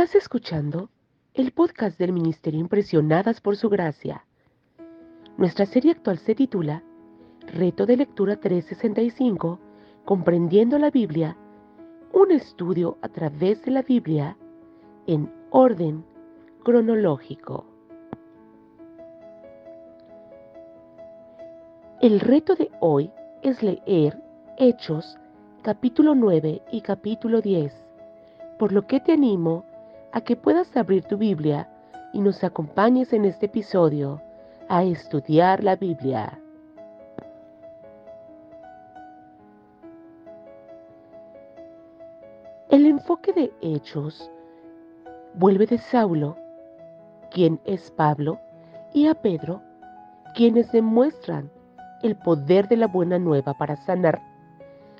Estás escuchando el podcast del Ministerio Impresionadas por Su Gracia. Nuestra serie actual se titula Reto de Lectura 365, Comprendiendo la Biblia, un estudio a través de la Biblia en orden cronológico. El reto de hoy es leer Hechos capítulo 9 y capítulo 10, por lo que te animo a que puedas abrir tu Biblia y nos acompañes en este episodio a estudiar la Biblia. El enfoque de Hechos vuelve de Saulo, quien es Pablo, y a Pedro, quienes demuestran el poder de la buena nueva para sanar,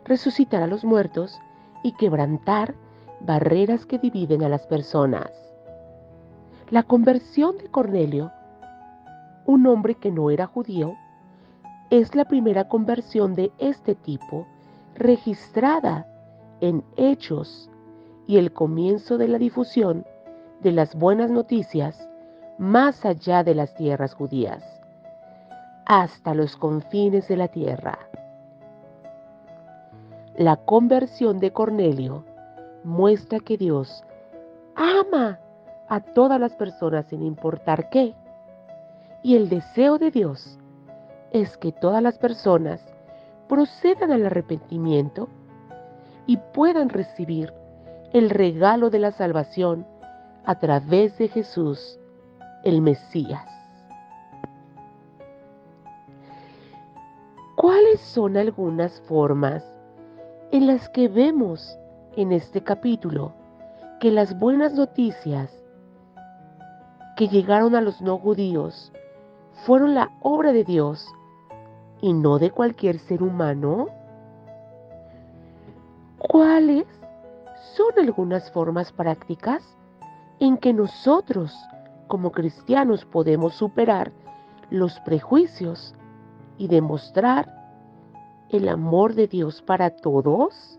resucitar a los muertos y quebrantar barreras que dividen a las personas. La conversión de Cornelio, un hombre que no era judío, es la primera conversión de este tipo registrada en hechos y el comienzo de la difusión de las buenas noticias más allá de las tierras judías, hasta los confines de la tierra. La conversión de Cornelio muestra que Dios ama a todas las personas sin importar qué. Y el deseo de Dios es que todas las personas procedan al arrepentimiento y puedan recibir el regalo de la salvación a través de Jesús, el Mesías. ¿Cuáles son algunas formas en las que vemos en este capítulo que las buenas noticias que llegaron a los no judíos fueron la obra de Dios y no de cualquier ser humano? ¿Cuáles son algunas formas prácticas en que nosotros como cristianos podemos superar los prejuicios y demostrar el amor de Dios para todos?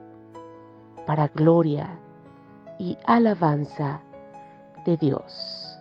para gloria y alabanza de Dios.